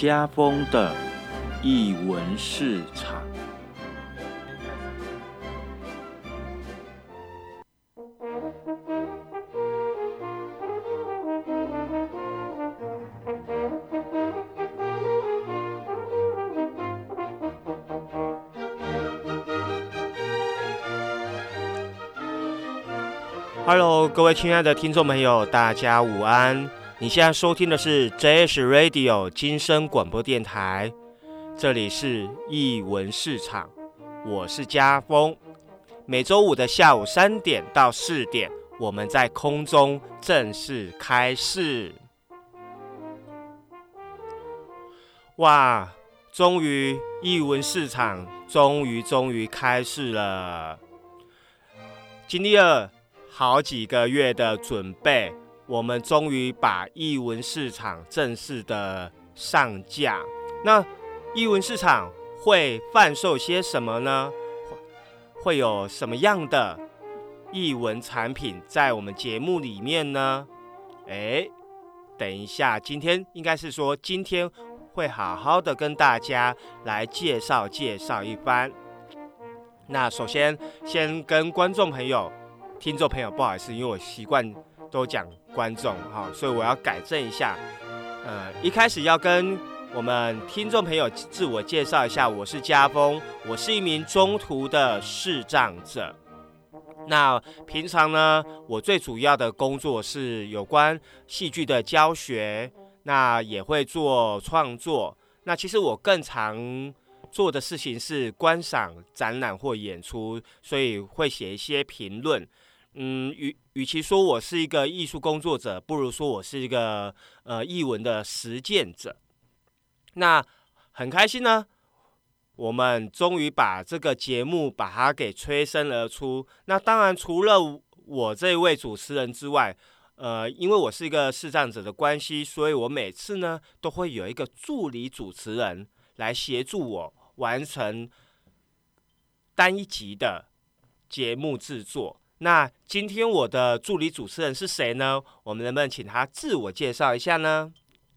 家风的译文市场。Hello，各位亲爱的听众朋友，大家午安。你现在收听的是 JS Radio 金声广播电台，这里是译文市场，我是家峰。每周五的下午三点到四点，我们在空中正式开市。哇，终于译文市场终于终于开市了，经历了。好几个月的准备，我们终于把译文市场正式的上架。那译文市场会贩售些什么呢？会有什么样的译文产品在我们节目里面呢？哎，等一下，今天应该是说今天会好好的跟大家来介绍介绍一番。那首先先跟观众朋友。听众朋友，不好意思，因为我习惯都讲观众哈，所以我要改正一下。呃，一开始要跟我们听众朋友自我介绍一下，我是家峰，我是一名中途的视障者。那平常呢，我最主要的工作是有关戏剧的教学，那也会做创作。那其实我更常做的事情是观赏展览或演出，所以会写一些评论。嗯，与与其说我是一个艺术工作者，不如说我是一个呃译文的实践者。那很开心呢，我们终于把这个节目把它给催生而出。那当然，除了我这位主持人之外，呃，因为我是一个视障者的关系，所以我每次呢都会有一个助理主持人来协助我完成单一集的节目制作。那今天我的助理主持人是谁呢？我们能不能请他自我介绍一下呢？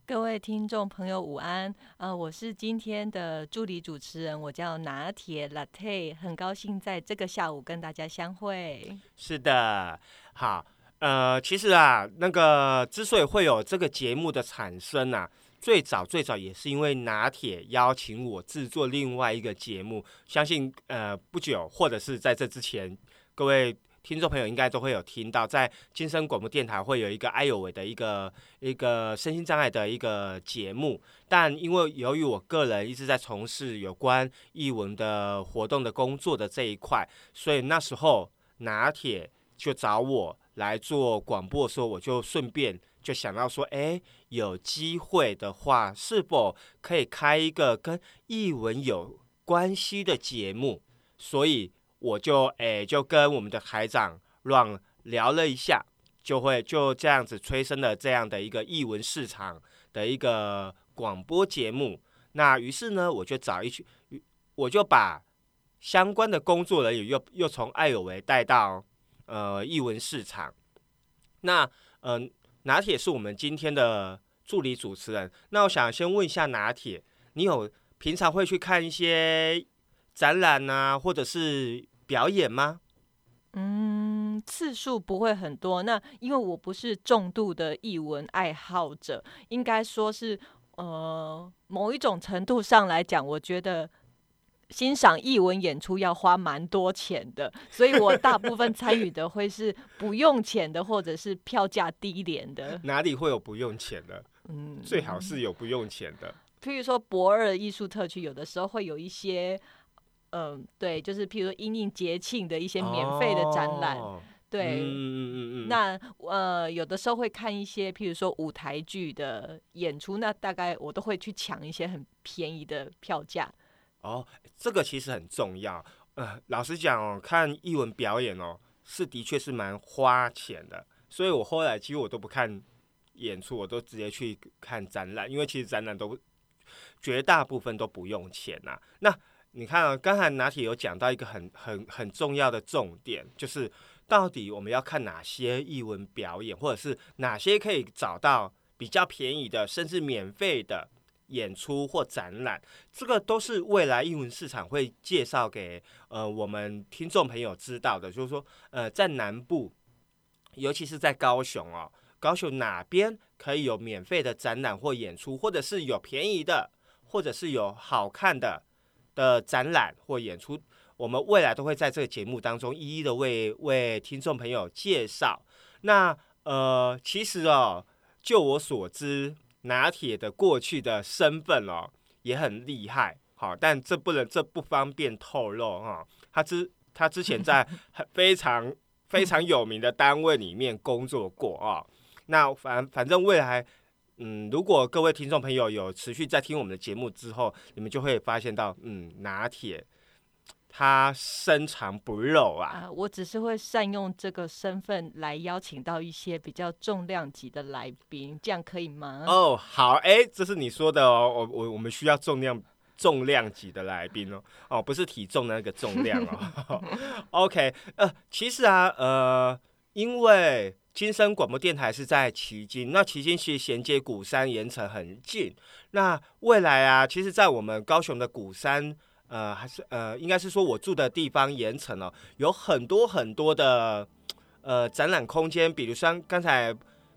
各位听众朋友，午安！呃，我是今天的助理主持人，我叫拿铁 Latte，很高兴在这个下午跟大家相会。是的，好，呃，其实啊，那个之所以会有这个节目的产生啊，最早最早也是因为拿铁邀请我制作另外一个节目，相信呃不久或者是在这之前，各位。听众朋友应该都会有听到，在金声广播电台会有一个艾有为的一个一个身心障碍的一个节目，但因为由于我个人一直在从事有关译文的活动的工作的这一块，所以那时候拿铁就找我来做广播的时候，我就顺便就想到说，哎，有机会的话，是否可以开一个跟译文有关系的节目？所以。我就诶，就跟我们的台长乱聊了一下，就会就这样子催生了这样的一个译文市场的一个广播节目。那于是呢，我就找一群，我就把相关的工作人员又又从爱有为带到呃译文市场。那嗯，拿铁是我们今天的助理主持人。那我想先问一下拿铁，你有平常会去看一些展览啊，或者是？表演吗？嗯，次数不会很多。那因为我不是重度的译文爱好者，应该说是呃某一种程度上来讲，我觉得欣赏译文演出要花蛮多钱的，所以我大部分参与的会是不用钱的，或者是票价低廉的。哪里会有不用钱的？嗯，最好是有不用钱的。譬如说博二艺术特区，有的时候会有一些。嗯，对，就是譬如说因应节庆的一些免费的展览，对，嗯嗯嗯嗯，那呃有的时候会看一些譬如说舞台剧的演出，那大概我都会去抢一些很便宜的票价。哦，这个其实很重要。呃，老实讲哦，看艺文表演哦，是的确是蛮花钱的，所以我后来其实我都不看演出，我都直接去看展览，因为其实展览都绝大部分都不用钱呐。那你看啊，刚才拿铁有讲到一个很很很重要的重点，就是到底我们要看哪些译文表演，或者是哪些可以找到比较便宜的，甚至免费的演出或展览，这个都是未来英文市场会介绍给呃我们听众朋友知道的。就是说，呃，在南部，尤其是在高雄哦，高雄哪边可以有免费的展览或演出，或者是有便宜的，或者是有好看的的展览或演出，我们未来都会在这个节目当中一一的为为听众朋友介绍。那呃，其实哦，就我所知。拿铁的过去的身份哦也很厉害，好，但这不能这不方便透露哈。他之他之前在 很非常非常有名的单位里面工作过啊。那反反正未来，嗯，如果各位听众朋友有持续在听我们的节目之后，你们就会发现到，嗯，拿铁。他深藏不露啊！我只是会善用这个身份来邀请到一些比较重量级的来宾，这样可以吗？哦，好，哎，这是你说的哦，我我我们需要重量重量级的来宾哦，哦，不是体重的那个重量哦。OK，呃，其实啊，呃，因为金声广播电台是在旗津，那旗津其实衔接鼓山盐城很近，那未来啊，其实，在我们高雄的鼓山。呃，还是呃，应该是说我住的地方盐城哦，有很多很多的呃展览空间，比如像刚才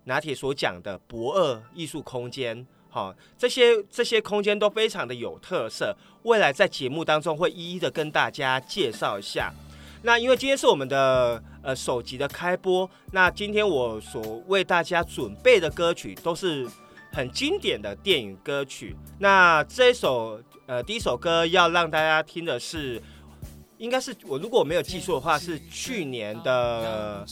拿铁所讲的博二艺术空间，好，这些这些空间都非常的有特色。未来在节目当中会一一的跟大家介绍一下。那因为今天是我们的呃首集的开播，那今天我所为大家准备的歌曲都是很经典的电影歌曲。那这一首。呃，第一首歌要让大家听的是，应该是我如果我没有记错的话，是去年的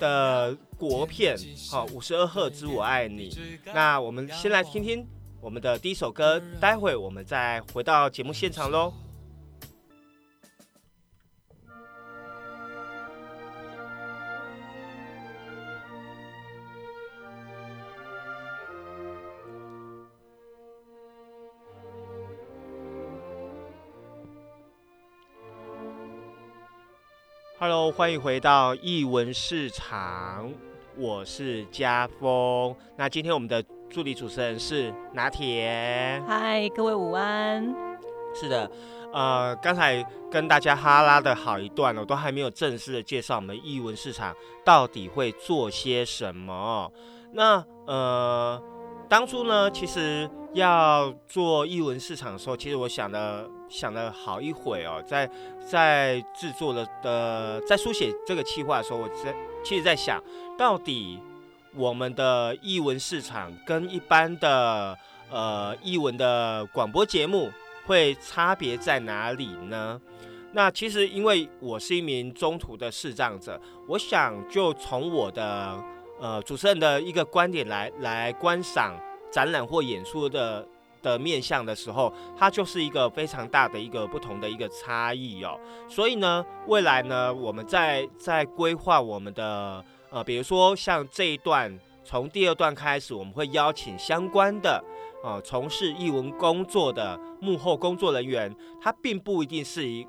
的国片，好，五十二赫兹我爱你。那我们先来听听我们的第一首歌，待会我们再回到节目现场喽。Hello，欢迎回到译文市场，我是家峰。那今天我们的助理主持人是拿铁。嗨，各位午安。是的，呃，刚才跟大家哈拉的好一段我，都还没有正式的介绍我们译文市场到底会做些什么。那呃，当初呢，其实要做译文市场的时候，其实我想的。想了好一会哦，在在制作的的在书写这个企划的时候，我在其实在想到底我们的译文市场跟一般的呃译文的广播节目会差别在哪里呢？那其实因为我是一名中途的视障者，我想就从我的呃主持人的一个观点来来观赏展览或演出的。的面向的时候，它就是一个非常大的一个不同的一个差异哦。所以呢，未来呢，我们在在规划我们的呃，比如说像这一段，从第二段开始，我们会邀请相关的呃从事译文工作的幕后工作人员，他并不一定是一。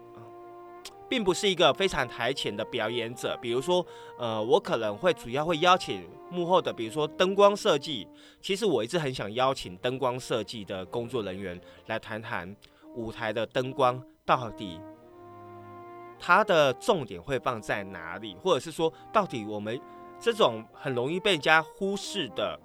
并不是一个非常台前的表演者，比如说，呃，我可能会主要会邀请幕后的，比如说灯光设计。其实我一直很想邀请灯光设计的工作人员来谈谈舞台的灯光到底它的重点会放在哪里，或者是说，到底我们这种很容易被人家忽视的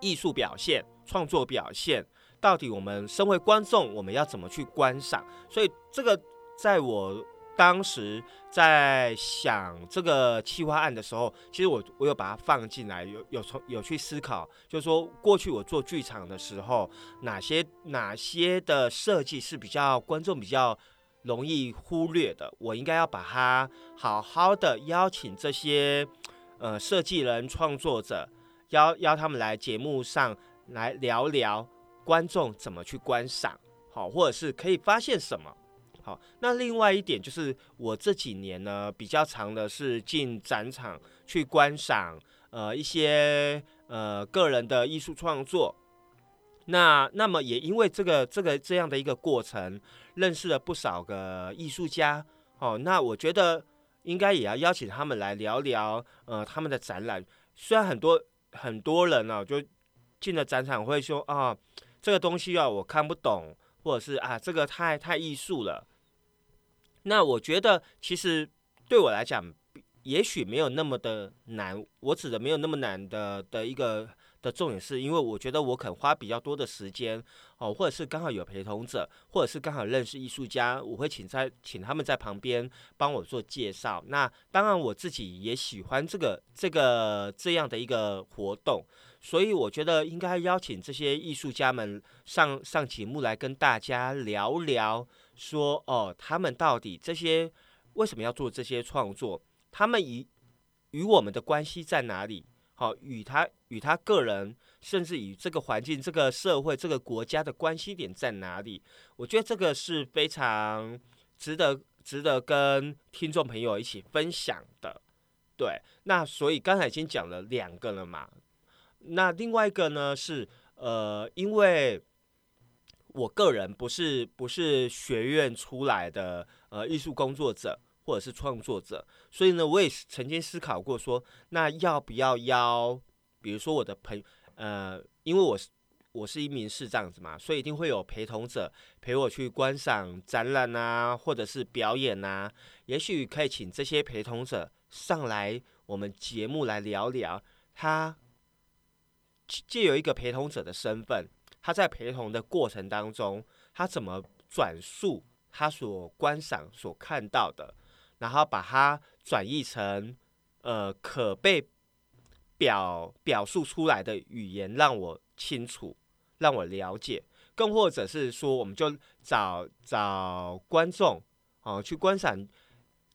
艺术表现、创作表现，到底我们身为观众，我们要怎么去观赏？所以这个。在我当时在想这个企划案的时候，其实我我有把它放进来，有有从有去思考，就是说过去我做剧场的时候，哪些哪些的设计是比较观众比较容易忽略的，我应该要把它好好的邀请这些呃设计人创作者，邀邀他们来节目上来聊聊观众怎么去观赏，好，或者是可以发现什么。好，那另外一点就是我这几年呢比较长的是进展场去观赏，呃一些呃个人的艺术创作。那那么也因为这个这个这样的一个过程，认识了不少个艺术家。哦，那我觉得应该也要邀请他们来聊聊，呃他们的展览。虽然很多很多人呢就进了展场会说啊。这个东西啊我看不懂，或者是啊这个太太艺术了。那我觉得其实对我来讲，也许没有那么的难。我指的没有那么难的的一个。的重点是因为我觉得我肯花比较多的时间哦，或者是刚好有陪同者，或者是刚好认识艺术家，我会请在请他们在旁边帮我做介绍。那当然我自己也喜欢这个这个这样的一个活动，所以我觉得应该邀请这些艺术家们上上节目来跟大家聊聊，说哦，他们到底这些为什么要做这些创作？他们与与我们的关系在哪里？好，与他与他个人，甚至与这个环境、这个社会、这个国家的关系点在哪里？我觉得这个是非常值得、值得跟听众朋友一起分享的。对，那所以刚才已经讲了两个了嘛。那另外一个呢是，呃，因为我个人不是不是学院出来的呃艺术工作者。或者是创作者，所以呢，我也曾经思考过说，那要不要邀，比如说我的朋，呃，因为我是我是一名视障子嘛，所以一定会有陪同者陪我去观赏展览啊，或者是表演啊，也许可以请这些陪同者上来我们节目来聊聊，他借有一个陪同者的身份，他在陪同的过程当中，他怎么转述他所观赏所看到的。然后把它转译成，呃，可被表表述出来的语言，让我清楚，让我了解。更或者是说，我们就找找观众，哦，去观赏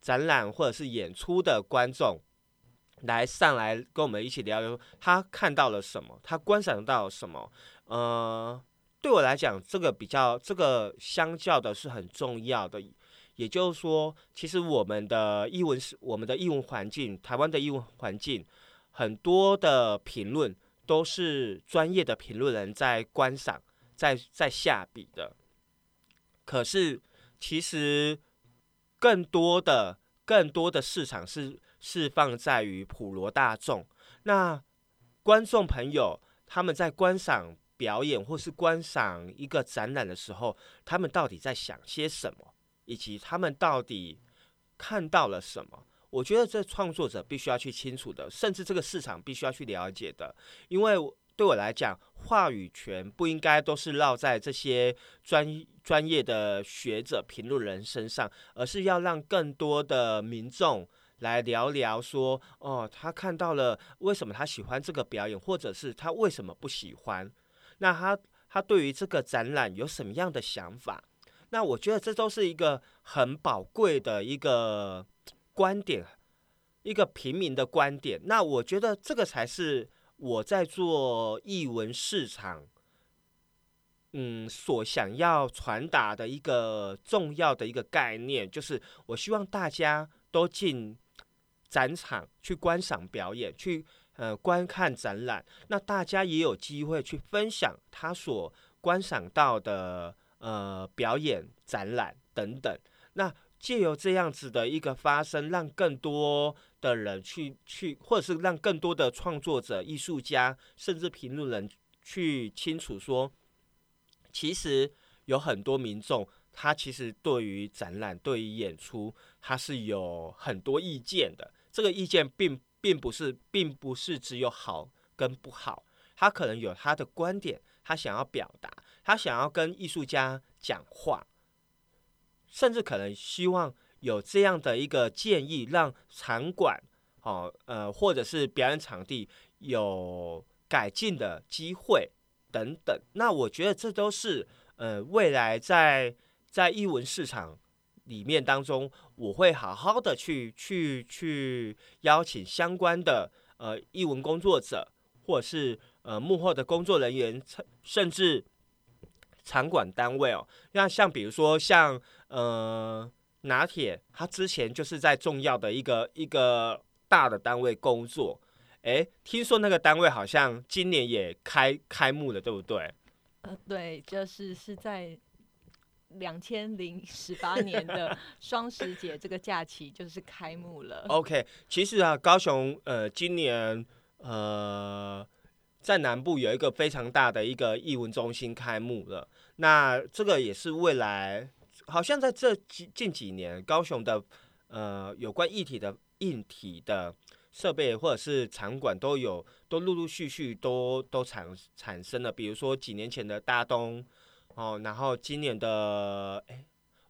展览或者是演出的观众，来上来跟我们一起聊聊，他看到了什么，他观赏到什么。呃，对我来讲，这个比较，这个相较的是很重要的。也就是说，其实我们的译文是我们的译文环境，台湾的译文环境，很多的评论都是专业的评论人在观赏，在在下笔的。可是，其实更多的更多的市场是是放在于普罗大众。那观众朋友他们在观赏表演或是观赏一个展览的时候，他们到底在想些什么？以及他们到底看到了什么？我觉得这创作者必须要去清楚的，甚至这个市场必须要去了解的。因为对我来讲，话语权不应该都是落在这些专专业的学者、评论人身上，而是要让更多的民众来聊聊说：哦，他看到了为什么他喜欢这个表演，或者是他为什么不喜欢？那他他对于这个展览有什么样的想法？那我觉得这都是一个很宝贵的一个观点，一个平民的观点。那我觉得这个才是我在做译文市场，嗯，所想要传达的一个重要的一个概念，就是我希望大家都进展场去观赏表演，去呃观看展览。那大家也有机会去分享他所观赏到的。呃，表演、展览等等，那借由这样子的一个发生，让更多的人去去，或者是让更多的创作者、艺术家，甚至评论人去清楚说，其实有很多民众，他其实对于展览、对于演出，他是有很多意见的。这个意见并并不是，并不是只有好跟不好，他可能有他的观点，他想要表达。他想要跟艺术家讲话，甚至可能希望有这样的一个建议，让场馆哦呃或者是表演场地有改进的机会等等。那我觉得这都是呃未来在在艺文市场里面当中，我会好好的去去去邀请相关的呃艺文工作者，或者是呃幕后的工作人员，甚至。场馆单位哦，那像比如说像呃拿铁，他之前就是在重要的一个一个大的单位工作，哎，听说那个单位好像今年也开开幕了，对不对？呃，对，就是是在两千零十八年的双十节这个假期就是开幕了。OK，其实啊，高雄呃今年呃。在南部有一个非常大的一个艺文中心开幕了。那这个也是未来，好像在这几近几年，高雄的呃有关一体的硬体的设备或者是场馆都有，都陆陆续续都都产产生了。比如说几年前的大东哦，然后今年的哎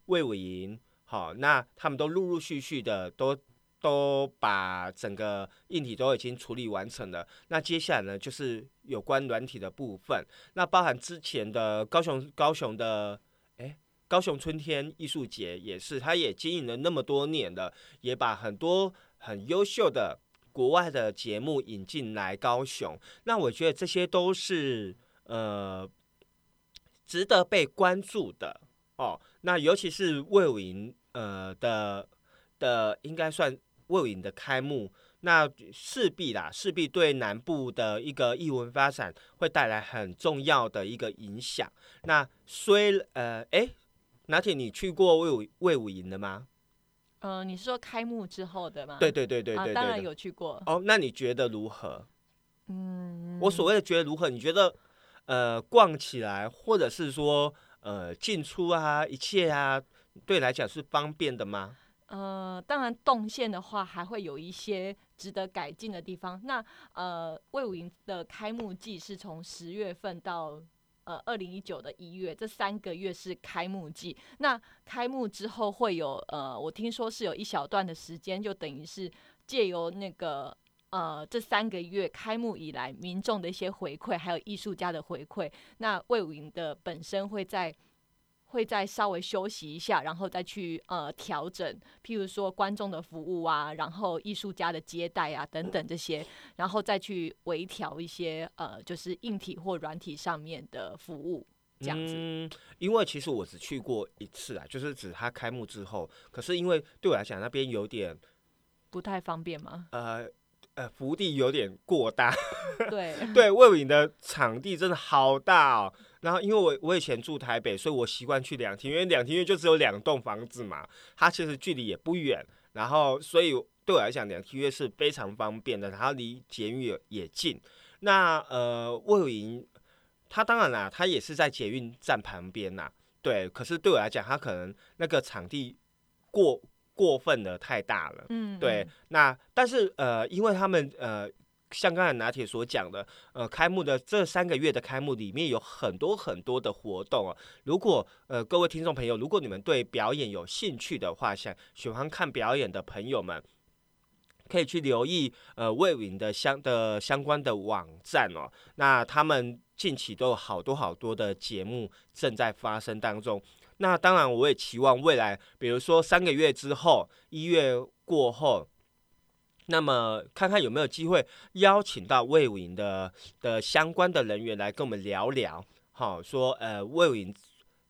魏武营，好，那他们都陆陆续续的都。都把整个硬体都已经处理完成了，那接下来呢，就是有关软体的部分。那包含之前的高雄高雄的，诶，高雄春天艺术节也是，他也经营了那么多年了，也把很多很优秀的国外的节目引进来高雄。那我觉得这些都是呃值得被关注的哦。那尤其是魏武营呃的的，应该算。魏武营的开幕，那势必啦，势必对南部的一个艺文发展会带来很重要的一个影响。那虽呃，哎，拿铁，你去过魏武魏武营的吗？呃，你是说开幕之后的吗？对对对对对，当然有去过。哦，那你觉得如何？嗯，我所谓的觉得如何？你觉得呃，逛起来，或者是说呃，进出啊，一切啊，对来讲是方便的吗？呃，当然动线的话，还会有一些值得改进的地方。那呃，魏武营的开幕季是从十月份到呃二零一九的一月，这三个月是开幕季。那开幕之后会有呃，我听说是有一小段的时间，就等于是借由那个呃这三个月开幕以来民众的一些回馈，还有艺术家的回馈，那魏武营的本身会在。会再稍微休息一下，然后再去呃调整，譬如说观众的服务啊，然后艺术家的接待啊等等这些，然后再去微调一些呃就是硬体或软体上面的服务这样子。嗯，因为其实我只去过一次啊，就是指它开幕之后，可是因为对我来讲那边有点不太方便吗？呃呃，福地有点过大。对对，魏武营的场地真的好大哦。然后，因为我我以前住台北，所以我习惯去两厅，因为两厅院就只有两栋房子嘛，它其实距离也不远。然后，所以对我来讲，两厅院是非常方便的，然后离捷运也也近。那呃，魏武营，它当然啦，它也是在捷运站旁边呐，对。可是对我来讲，它可能那个场地过过分的太大了，嗯，对。那但是呃，因为他们呃。像刚才拿铁所讲的，呃，开幕的这三个月的开幕里面有很多很多的活动啊。如果呃各位听众朋友，如果你们对表演有兴趣的话，想喜欢看表演的朋友们，可以去留意呃魏云的相的相关的网站哦。那他们近期都有好多好多的节目正在发生当中。那当然，我也期望未来，比如说三个月之后，一月过后。那么看看有没有机会邀请到魏武营的的相关的人员来跟我们聊聊，好说呃魏武营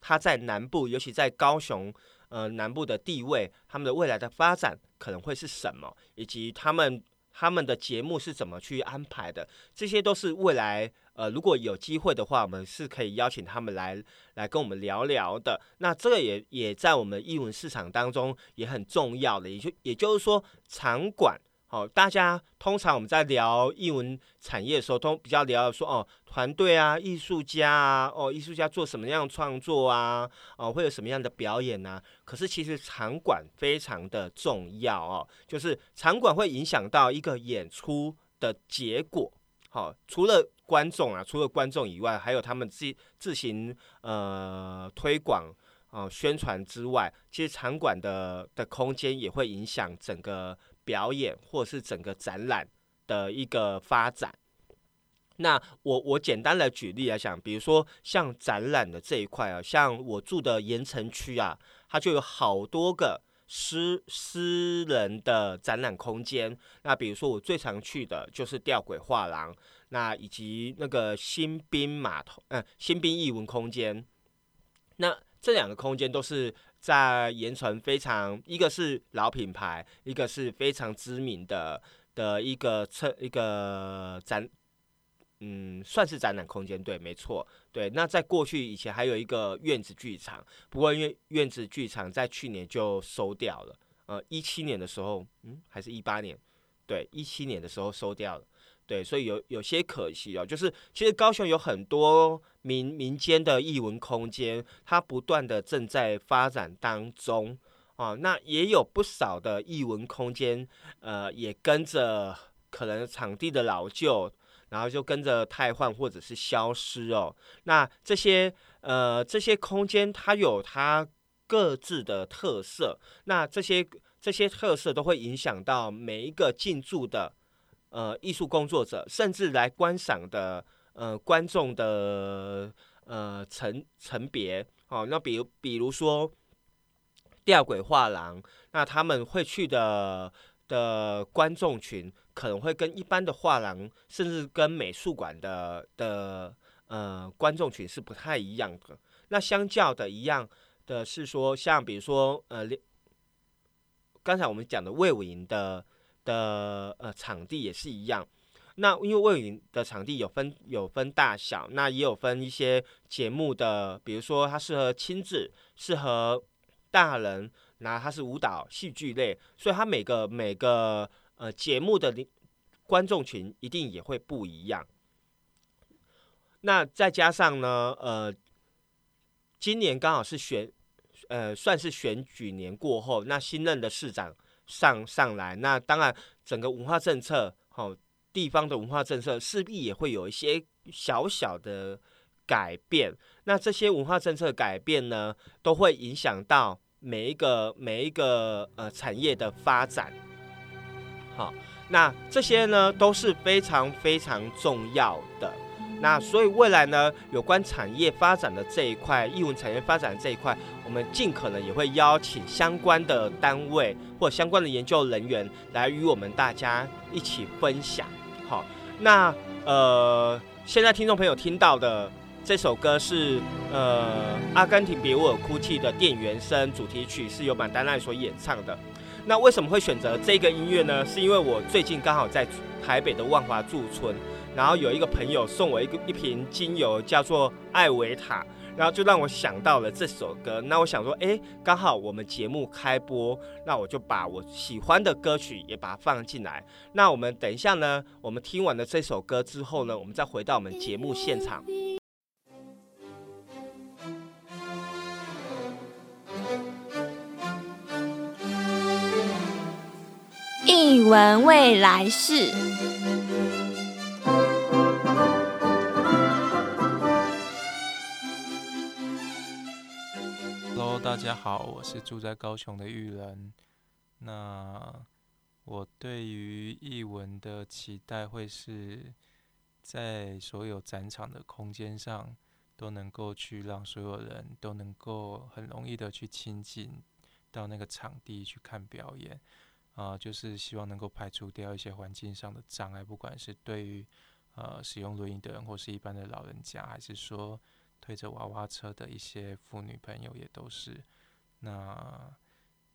他在南部，尤其在高雄呃南部的地位，他们的未来的发展可能会是什么，以及他们他们的节目是怎么去安排的，这些都是未来呃如果有机会的话，我们是可以邀请他们来来跟我们聊聊的。那这个也也在我们艺文市场当中也很重要的，也就也就是说场馆。好，大家通常我们在聊艺文产业的时候，都比较聊说哦，团队啊，艺术家啊，哦，艺术家做什么样的创作啊，哦，会有什么样的表演啊？可是其实场馆非常的重要哦，就是场馆会影响到一个演出的结果。好，除了观众啊，除了观众以外，还有他们自自行呃推广啊宣传之外，其实场馆的的空间也会影响整个。表演或是整个展览的一个发展，那我我简单的举例来讲，比如说像展览的这一块啊，像我住的盐城区啊，它就有好多个私私人的展览空间。那比如说我最常去的就是吊轨画廊，那以及那个新兵码头，嗯，新兵艺文空间。那这两个空间都是。在盐城非常，一个是老品牌，一个是非常知名的的一个测一个展，嗯，算是展览空间，对，没错，对。那在过去以前还有一个院子剧场，不过因院子剧场在去年就收掉了，呃，一七年的时候，嗯，还是一八年，对，一七年的时候收掉了，对，所以有有些可惜哦，就是其实高雄有很多民民间的艺文空间，它不断的正在发展当中。啊，那也有不少的艺文空间，呃，也跟着可能场地的老旧，然后就跟着汰换或者是消失哦。那这些呃这些空间，它有它各自的特色，那这些。这些特色都会影响到每一个进驻的呃艺术工作者，甚至来观赏的呃观众的呃层层别哦。那比如比如说吊轨画廊，那他们会去的的观众群可能会跟一般的画廊，甚至跟美术馆的的呃观众群是不太一样的。那相较的一样的是说，像比如说呃。刚才我们讲的魏武营的的呃场地也是一样，那因为魏武营的场地有分有分大小，那也有分一些节目的，比如说它适合亲子，适合大人，那它是舞蹈戏剧类，所以它每个每个呃节目的观众群一定也会不一样。那再加上呢，呃，今年刚好是选。呃，算是选举年过后，那新任的市长上上来，那当然整个文化政策，好地方的文化政策势必也会有一些小小的改变。那这些文化政策改变呢，都会影响到每一个每一个呃产业的发展。好，那这些呢都是非常非常重要的。那所以未来呢，有关产业发展的这一块，艺文产业发展这一块，我们尽可能也会邀请相关的单位或相关的研究人员来与我们大家一起分享。好，那呃，现在听众朋友听到的这首歌是呃《阿根廷别为我哭泣》的电原声主题曲，是由满丹奈所演唱的。那为什么会选择这个音乐呢？是因为我最近刚好在台北的万华驻村。然后有一个朋友送我一个一瓶精油，叫做艾维塔，然后就让我想到了这首歌。那我想说，哎，刚好我们节目开播，那我就把我喜欢的歌曲也把它放进来。那我们等一下呢，我们听完了这首歌之后呢，我们再回到我们节目现场。译文未来事。Hello，。大家好，我是住在高雄的玉人。那我对于译文的期待会是在所有展场的空间上都能够去让所有人都能够很容易的去亲近到那个场地去看表演啊，就是希望能够排除掉一些环境上的障碍，不管是对于呃使用轮椅的人或是一般的老人家，还是说。推着娃娃车的一些妇女朋友也都是，那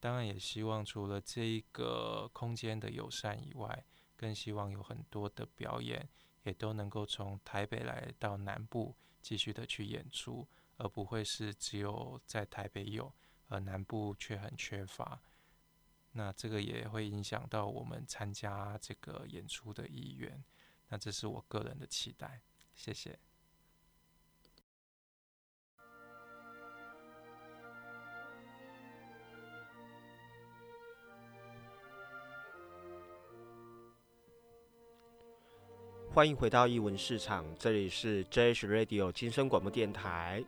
当然也希望除了这一个空间的友善以外，更希望有很多的表演也都能够从台北来到南部继续的去演出，而不会是只有在台北有，而南部却很缺乏。那这个也会影响到我们参加这个演出的意愿。那这是我个人的期待，谢谢。欢迎回到译文市场，这里是 JH Radio 金声广播电台。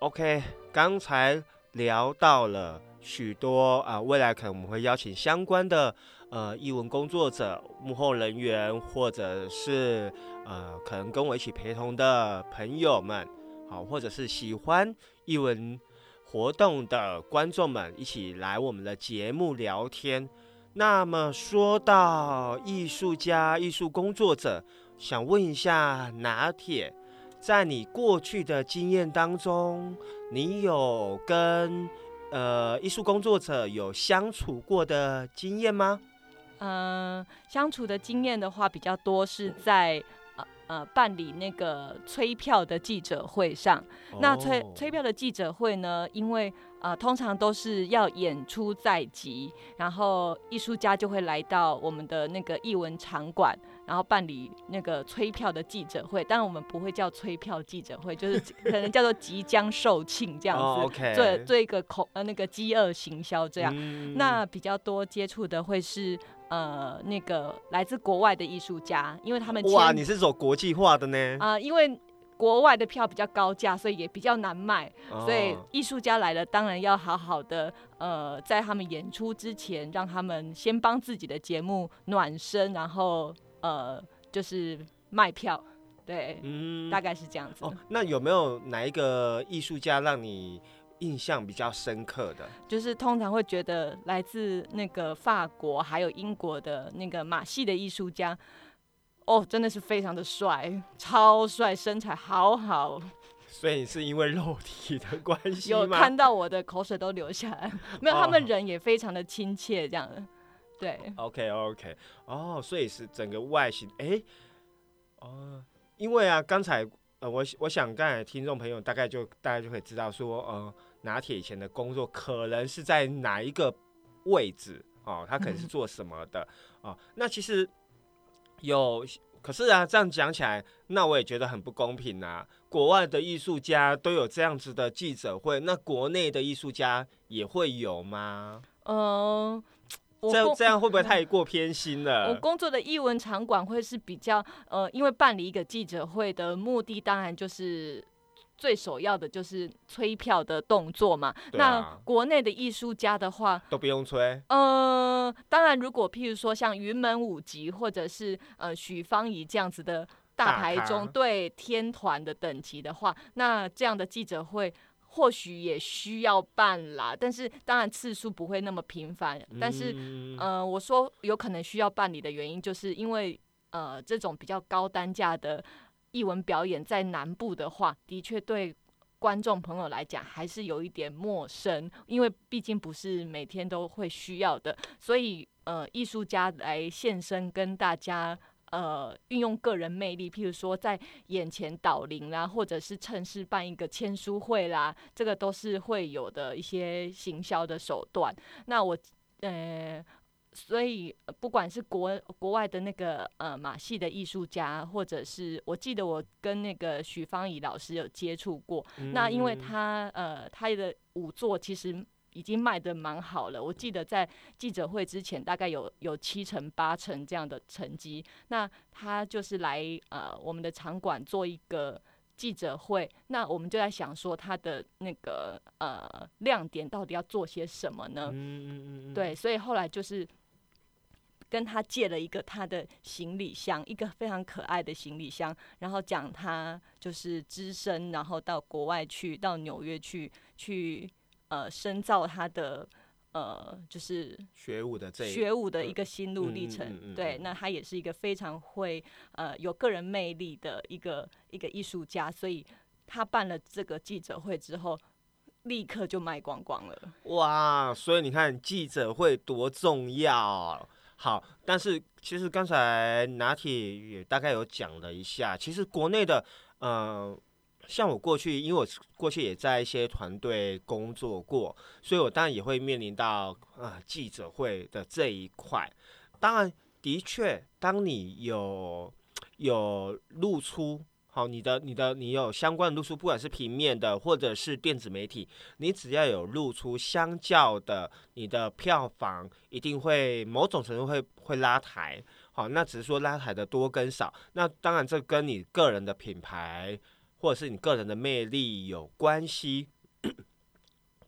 OK，刚才聊到了许多啊，未来可能我们会邀请相关的呃译文工作者、幕后人员，或者是呃可能跟我一起陪同的朋友们，好，或者是喜欢译文活动的观众们，一起来我们的节目聊天。那么说到艺术家、艺术工作者，想问一下拿铁，在你过去的经验当中，你有跟呃艺术工作者有相处过的经验吗？嗯，相处的经验的话，比较多是在。呃，办理那个催票的记者会上，那催催票的记者会呢，因为呃，通常都是要演出在即，然后艺术家就会来到我们的那个艺文场馆，然后办理那个催票的记者会。当然我们不会叫催票记者会，就是 可能叫做即将售罄这样子，做做一个口呃那个饥饿行销这样。嗯那比较多接触的会是呃那个来自国外的艺术家，因为他们哇，你是走国际化的呢，啊、因为国外的票比较高价，所以也比较难卖。所以哦艺术家来了，当然要好好的呃，在他们演出之前，让他们先帮自己的节目暖身，然后呃就是卖票，对，嗯大概是这样子。哦，那有没有哪一个艺术家让你印象比较深刻的？就是通常会觉得来自那个法国还有英国的那个马戏的艺术家，哦，真的是非常的帅，超帅，身材好好，所以是因为肉体的关系吗？有看到我的口水都流下来。没有，他们哦人也非常的亲切，这样的，对。OK OK，哦，所以是整个外形，哎、哦，因为啊，刚才呃，我我想刚才听众朋友大概就大家就可以知道说，呃，拿铁以前的工作可能是在哪一个位置哦，他可能是嗯 做什么的哦。那其实有，可是啊，这样讲起来，那我也觉得很不公平啊。国外的艺术家都有这样子的记者会，那国内的艺术家也会有吗？嗯、这样这样会不会太过偏心了？我工作的艺文场馆会是比较呃，因为办理一个记者会的目的，当然就是最首要的就是催票的动作嘛。啊那国内的艺术家的话，都不用催。呃，当然如果譬如说像云门舞集或者是呃许芳宜这样子的大大咖台中对天团的等级的话，那这样的记者会。或许也需要办啦，但是当然次数不会那么频繁。但是嗯呃，我说有可能需要办理的原因，就是因为呃，这种比较高单价的艺文表演在南部的话，的确对观众朋友来讲还是有一点陌生，因为毕竟不是每天都会需要的，所以呃，艺术家来现身跟大家。呃，运用个人魅力，譬如说在眼前导灵啦，或者是趁势办一个签书会啦，这个都是会有的一些行销的手段。那我呃，所以呃不管是国国外的那个呃马戏的艺术家，或者是我记得我跟那个许芳宜老师有接触过，那因为嗯他呃他的舞作其实已经卖的蛮好了，我记得在记者会之前大概有有七成八成这样的成绩。那他就是来呃我们的场馆做一个记者会，那我们就在想说他的那个呃亮点到底要做些什么呢？嗯嗯嗯嗯，对，所以后来就是跟他借了一个他的行李箱，一个非常可爱的行李箱，然后讲他就是只身，然后到国外去，到纽约去去呃深造他的呃就是学武的这一学武的一个心路历嗯程。嗯嗯对，嗯那他也是一个非常会呃有个人魅力的一个一个艺术家，所以他办了这个记者会之后，立刻就卖光光了。哇，所以你看记者会多重要。好，但是其实刚才拿铁也大概有讲了一下，其实国内的呃，像我过去，因为我过去也在一些团队工作过，所以我当然也会面临到啊、记者会的这一块。当然，的确，当你有有露出。好，你的、你的、你有相关的露出，不管是平面的或者是电子媒体，你只要有露出，相较的，你的票房一定会某种程度会会拉抬。好，那只是说拉抬的多跟少。那当然，这跟你个人的品牌或者是你个人的魅力有关系。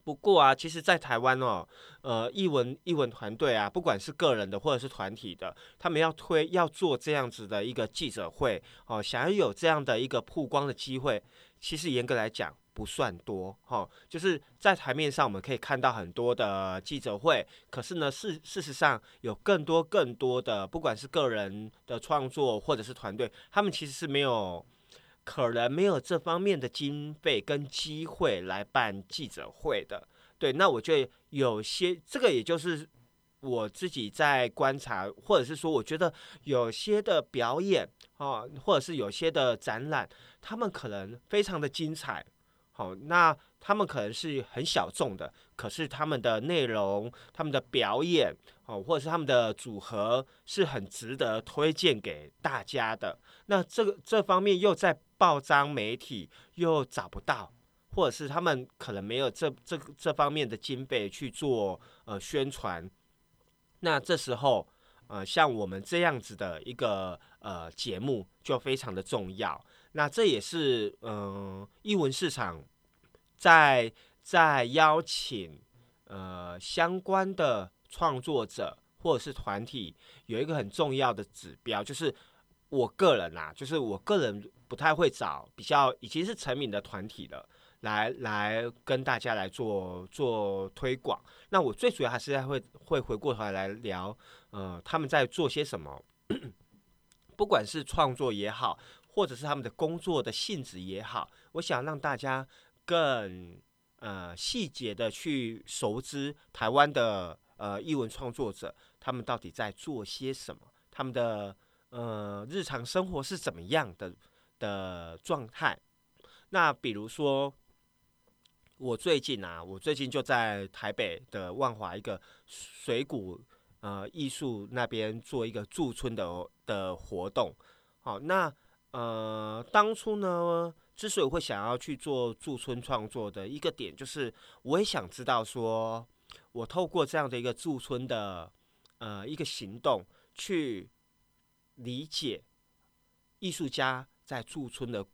不过啊，其实，在台湾哦，呃，艺文艺文团队啊，不管是个人的或者是团体的，他们要推要做这样子的一个记者会哦，想要有这样的一个曝光的机会，其实严格来讲不算多哈、哦。就是在台面上我们可以看到很多的记者会，可是呢，事事实上有更多更多的，不管是个人的创作或者是团队，他们其实是没有。可能没有这方面的经费跟机会来办记者会的，对，那我觉得有些这个也就是我自己在观察，或者是说，我觉得有些的表演哦，或者是有些的展览，他们可能非常的精彩，好、那他们可能是很小众的，可是他们的内容、他们的表演哦，或者是他们的组合是很值得推荐给大家的。那这个这方面又在报章媒体又找不到，或者是他们可能没有这这这方面的经费去做呃宣传。那这时候，呃，像我们这样子的一个呃节目就非常的重要。那这也是嗯，译文市场在在邀请呃相关的创作者或者是团体有一个很重要的指标，就是我个人啊，就是我个人不太会找比较已经是成名的团体了。来来跟大家来做做推广，那我最主要还是在会会回过头来来聊，呃，他们在做些什么，不管是创作也好，或者是他们的工作的性质也好，我想让大家更呃细节的去熟知台湾的呃译文创作者，他们到底在做些什么，他们的呃日常生活是怎么样的的状态，那比如说。我最近啊，我最近就在台北的万华一个水谷呃艺术那边做一个驻村的的活动。好，那呃当初呢，之所以会想要去做驻村创作的一个点，就是我也想知道说，我透过这样的一个驻村的呃一个行动，去理解艺术家在驻村的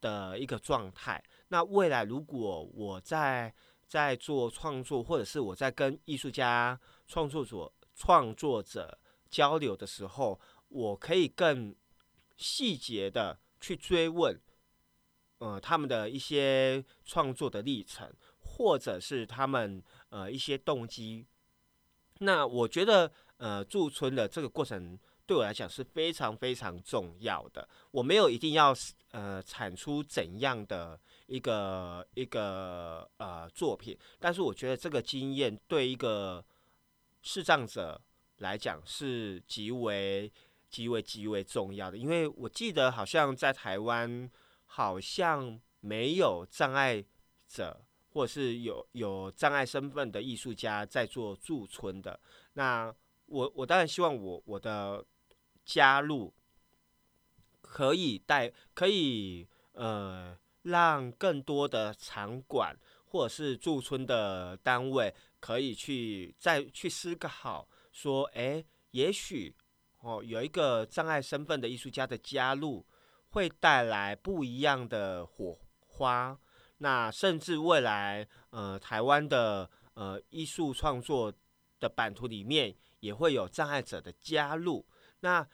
的一个状态。那未来如果我在在做创作，或者是我在跟艺术家、创作者、创作者交流的时候，我可以更细节的去追问，呃，他们的一些创作的历程，或者是他们呃一些动机。那我觉得，呃，驻村的这个过程。对我来讲是非常非常重要的。我没有一定要呃产出怎样的一个一个呃作品，但是我觉得这个经验对一个视障者来讲是极为极为极为重要的。因为我记得好像在台湾好像没有障碍者或是有有障碍身份的艺术家在做驻村的。那我我当然希望我我的。加入可以带，可以呃，让更多的场馆或者是驻村的单位可以去再去思考，说，哎，也许哦，有一个障碍身份的艺术家的加入，会带来不一样的火花。那甚至未来，呃，台湾的呃艺术创作的版图里面，也会有障碍者的加入。那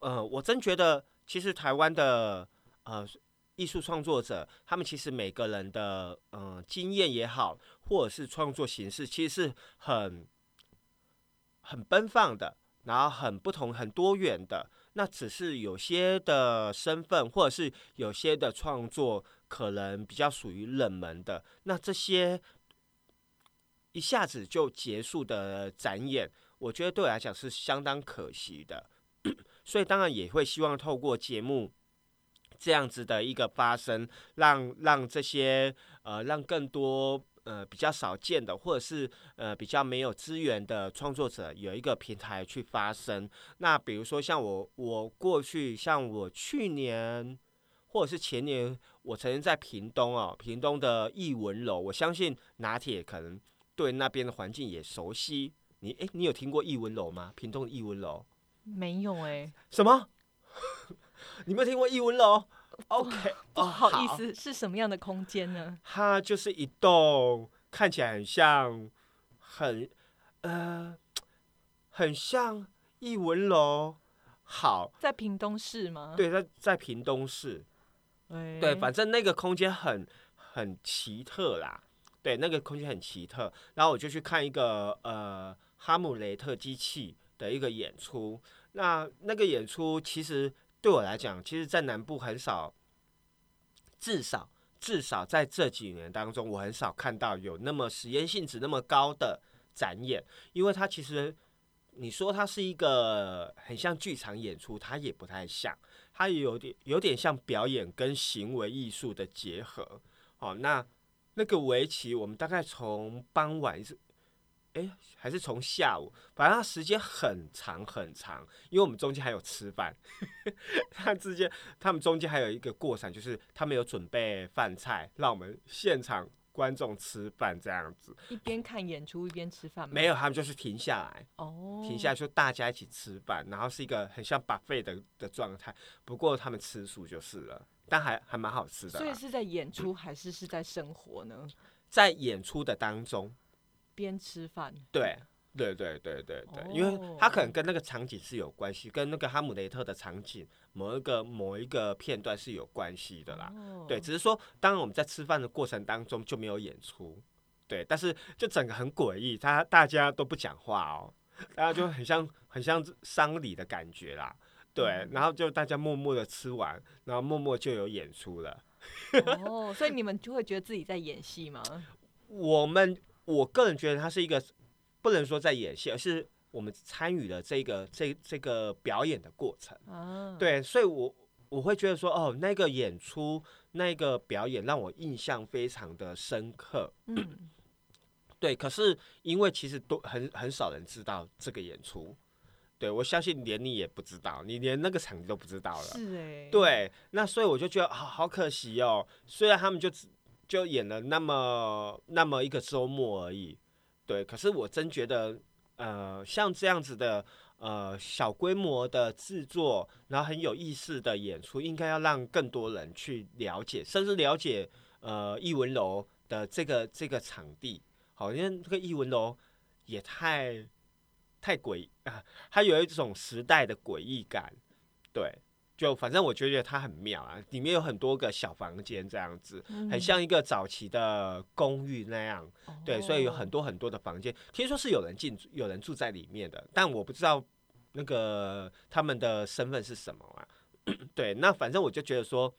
呃，我真觉得，其实台湾的呃艺术创作者，他们其实每个人的嗯经验也好，或者是创作形式，其实是很很奔放的，然后很不同、很多元的。那只是有些的身份，或者是有些的创作，可能比较属于冷门的。那这些一下子就结束的展演，我觉得对我来讲是相当可惜的。所以当然也会希望透过节目这样子的一个发生，让让这些呃让更多呃比较少见的或者是呃比较没有资源的创作者有一个平台去发声。那比如说像我我过去像我去年或者是前年，我曾经在屏东哦，屏东的艺文楼，我相信拿铁可能对那边的环境也熟悉。你诶，你有听过艺文楼吗？屏东的艺文楼。没有哎，什么？你没有听过艺文楼？OK，不好意思，是什么样的空间呢？它就是一栋看起来很像，很呃，很像艺文楼。好，在屏东市吗？对，在在屏东市。对，反正那个空间很很奇特啦。对，那个空间很奇特。然后我就去看一个呃哈姆雷特机器的一个演出。那那个演出其实对我来讲，其实，在南部很少，至少至少在这几年当中，我很少看到有那么实验性质那么高的展演，因为它其实你说它是一个很像剧场演出，它也不太像，它也有点有点像表演跟行为艺术的结合。哦，那那个围棋，我们大概从傍晚是哎、还是从下午，反正它时间很长很长，因为我们中间还有吃饭，他之间他们中间还有一个过程，就是他们有准备饭菜，让我们现场观众吃饭这样子。一边看演出一边吃饭吗？没有，他们就是停下来，哦，停下来就大家一起吃饭，然后是一个很像 buffet 的的状态。不过他们吃素就是了，但还还蛮好吃的啦。所以是在演出还是是在生活呢？在演出的当中，边吃饭，对。对对对对对，哦因为它可能跟那个场景是有关系，跟那个哈姆雷特的场景某一个某一个片段是有关系的啦。哦对，只是说，当然我们在吃饭的过程当中就没有演出，对，但是就整个很诡异，他大家都不讲话哦，大家就很像很像丧礼的感觉啦，对，然后就大家默默的吃完，然后默默就有演出了。哦，所以你们就会觉得自己在演戏吗？我们我个人觉得它是一个不能说在演戏，而是我们参与了这个这这个表演的过程。啊，，对，所以我我会觉得说，哦，那个演出那个表演让我印象非常的深刻。嗯，对，可是因为其实都很很少人知道这个演出，对我相信连你也不知道，你连那个场地都不知道了。是哎，，对，那所以我就觉得好好可惜哦。虽然他们就只就演了那么那么一个周末而已，对，可是我真觉得，呃，像这样子的呃小规模的制作，然后很有意思的演出，应该要让更多人去了解，甚至了解呃艺文楼的这个这个场地。好，因为这个艺文楼也太太诡啊，它有一种时代的诡异感，对。就反正我觉得它很妙啊，里面有很多个小房间这样子，很像一个早期的公寓那样。对，所以有很多多很多的房间，听说是有人进有人住在里面的，但我不知道那个他们的身份是什么啊。对，那反正我就觉得说，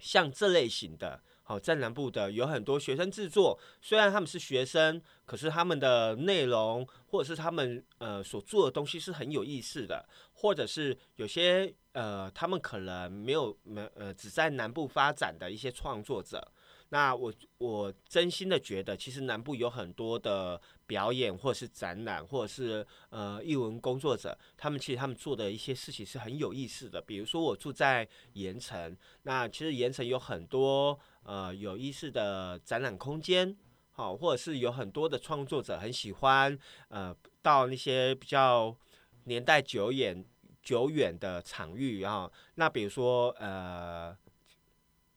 像这类型的，好、在南部的有很多学生制作，虽然他们是学生，可是他们的内容或者是他们呃所做的东西是很有意思的，或者是有些呃他们可能没有没呃只在南部发展的一些创作者，那我我真心的觉得，其实南部有很多的表演，或者是展览，或者是呃艺文工作者，他们其实他们做的一些事情是很有意思的。比如说我住在盐城，那其实盐城有很多呃有意思的展览空间，好、或者是有很多的创作者很喜欢呃到那些比较年代久远久远的场域啊、那比如说呃。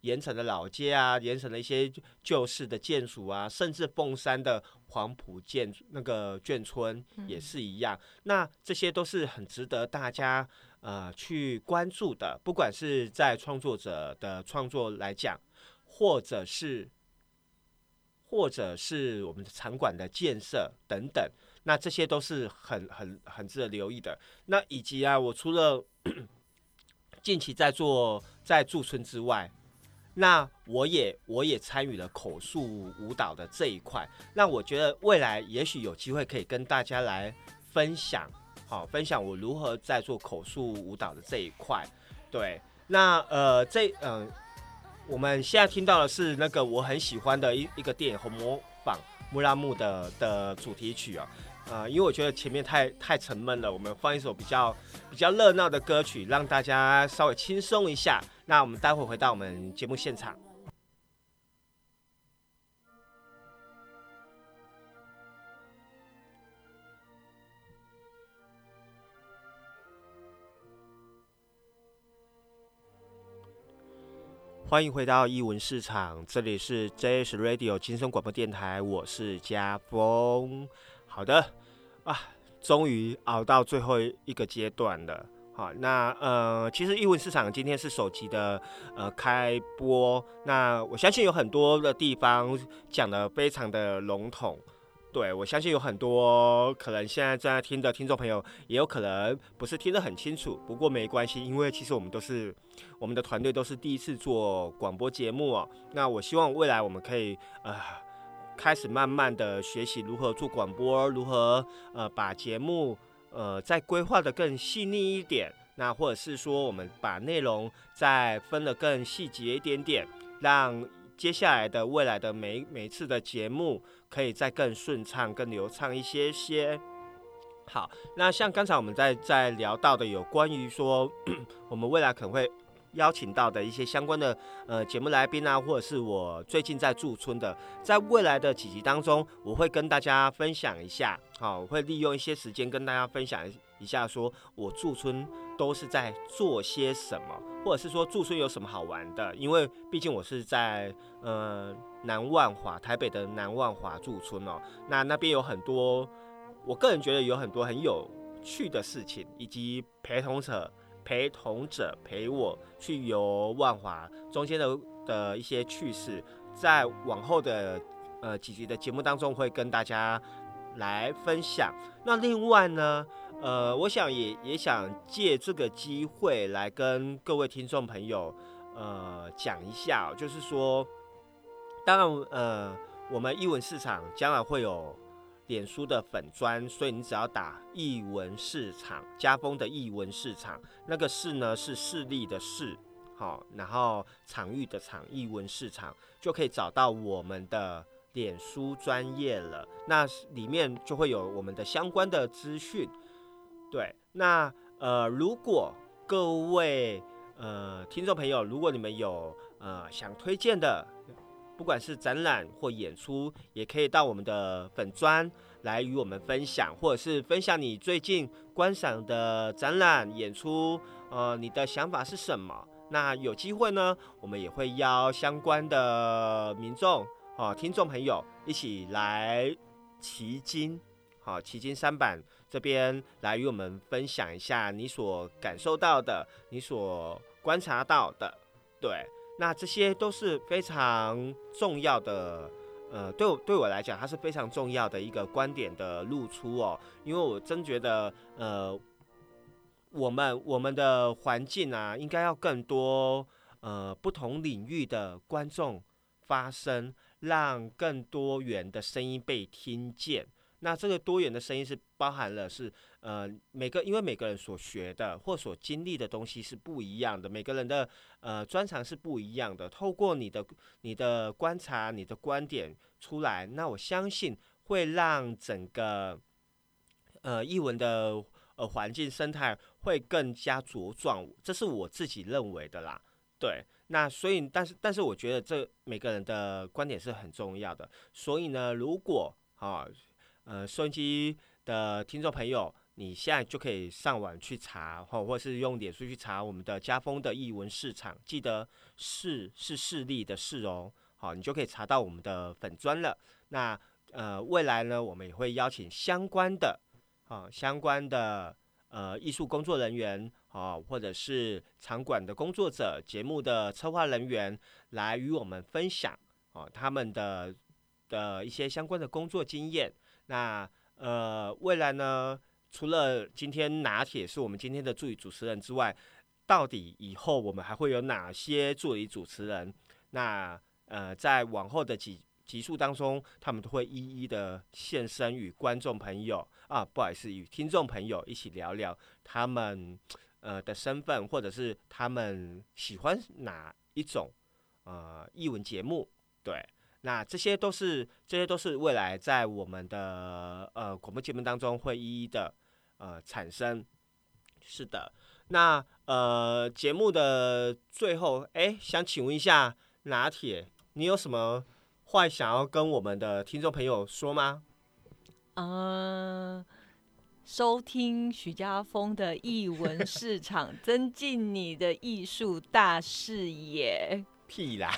盐城的老街啊，盐城的一些旧式的建筑啊，甚至凤山的黄埔建那个眷村也是一样。那这些都是很值得大家呃去关注的，不管是在创作者的创作来讲，或者是或者是我们的场馆的建设等等，那这些都是很很很值得留意的。那以及啊，我除了 近期在做在驻村之外，那我也我也参与了口述舞蹈的这一块。那我觉得未来也许有机会可以跟大家来分享，好、分享我如何在做口述舞蹈的这一块。对，那呃这嗯、我们现在听到的是那个我很喜欢的一一个电影《模仿穆拉木的》的主题曲啊。呃，因为我觉得前面太太沉闷了，我们放一首比较比较热闹的歌曲，让大家稍微轻松一下。那我们待会回到我们节目现场。欢迎回到艺文市场，这里是 JS Radio 金声广播电台，我是家峰。好的啊，终于熬到最后一个阶段了。好，那呃，其实艺文市场今天是首集的呃开播，那我相信有很多的地方讲的非常的笼统。对，我相信有很多可能现在正在听的听众朋友，也有可能不是听得很清楚，不过没关系，因为其实我们都是我们的团队都是第一次做广播节目哦。那我希望未来我们可以呃开始慢慢的学习如何做广播，如何呃把节目呃再规划的更细腻一点，那或者是说我们把内容再分的更细节一点点，让接下来的未来的每每次的节目，可以再更顺畅、更流畅一些些。好，那像刚才我们在在聊到的有关于说，我们未来可能会邀请到的一些相关的呃节目来宾啊，或者是我最近在驻村的，在未来的几集当中，我会跟大家分享一下。好，我会利用一些时间跟大家分享一下，说我驻村都是在做些什么，或者是说驻村有什么好玩的。因为毕竟我是在呃南万华，台北的南万华驻村哦，那那边有很多。我个人觉得有很多很有趣的事情，以及陪同者陪同者陪我去游万华中间的的一些趣事，在往后的呃几集的节目当中会跟大家来分享。那另外呢，呃，我想也也想借这个机会来跟各位听众朋友呃讲一下，就是说，当然呃，我们译文市场将来会有。脸书的粉砖，所以你只要打译文市场，家风的译文市场，那个市呢是势力的势，好，然后场域的场，译文市场就可以找到我们的脸书专业了。那里面就会有我们的相关的资讯。对，那呃，如果各位呃听众朋友，如果你们有呃想推荐的。不管是展览或演出，也可以到我们的粉砖来与我们分享，或者是分享你最近观赏的展览、演出，呃，你的想法是什么？那有机会呢，我们也会邀相关的民众、哦，听众朋友一起来奇经，好，奇经三版这边来与我们分享一下你所感受到的，你所观察到的，对。那这些都是非常重要的，呃，对我对我来讲，它是非常重要的一个观点的露出哦。因为我真觉得，呃，我们我们的环境啊，应该要更多呃不同领域的观众发声，让更多元的声音被听见。那这个多元的声音是包含了是。呃，每个因为每个人所学的或所经历的东西是不一样的，每个人的呃专长是不一样的。透过你的你的观察、你的观点出来，那我相信会让整个呃译文的呃环境生态会更加茁壮。这是我自己认为的啦。对，那所以但是但是我觉得这每个人的观点是很重要的。所以呢，如果啊呃收音机的听众朋友。你现在就可以上网去查，或或是用脸书去查我们的家风的译文市场，记得市是势力的市哦，好，你就可以查到我们的粉砖了。那呃，未来呢，我们也会邀请相关的啊相关的呃艺术工作人员啊，或者是场馆的工作者、节目的策划人员来与我们分享啊他们的的一些相关的工作经验。那呃，未来呢？除了今天拿铁是我们今天的助理主持人之外，到底以后我们还会有哪些助理主持人？那呃，在往后的几集数当中，他们都会一一的现身与观众朋友啊，不好意思，与听众朋友一起聊聊他们呃的身份，或者是他们喜欢哪一种呃译文节目，对。那这些都是，这些都是未来在我们的呃广播节目当中会一一的呃产生。是的，那呃节目的最后，哎，想请问一下拿铁，你有什么话想要跟我们的听众朋友说吗？呃，收听许家峰的译文市场，增进你的艺术大视野。屁啦，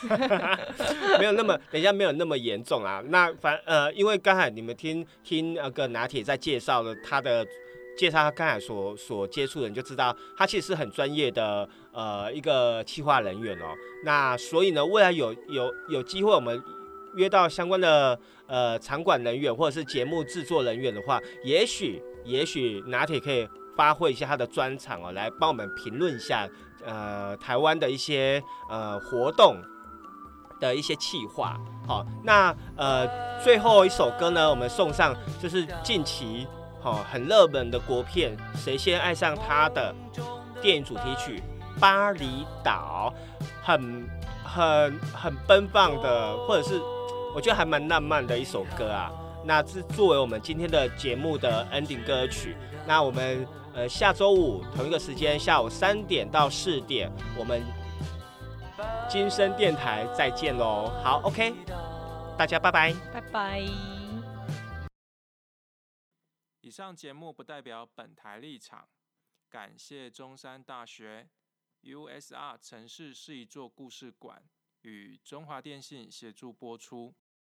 没有那么，等一下没有那么严重啊。那反呃，因为刚才你们听听那个拿铁在介绍了他的介绍，他刚才所所接触的人就知道，他其实是很专业的呃一个企划人员哦。那所以呢，未来有有有机会，我们约到相关的呃场馆人员或者是节目制作人员的话，也许也许拿铁可以发挥一下他的专长哦，来帮我们评论一下。呃，台湾的一些呃活动的一些企划，好，那呃最后一首歌呢，我们送上就是近期好很热门的国片《谁先爱上他》的电影主题曲《巴厘岛》，很很很奔放的，或者是我觉得还蛮浪漫的一首歌啊。那是作为我们今天的节目的 ending 歌曲。那我们呃下周五同一个时间下午三点到四点，我们金声电台再见喽。好，OK，大家拜拜。拜拜。以上节目不代表本台立场，感谢中山大学 USR 城市是一座故事馆与中华电信协助播出。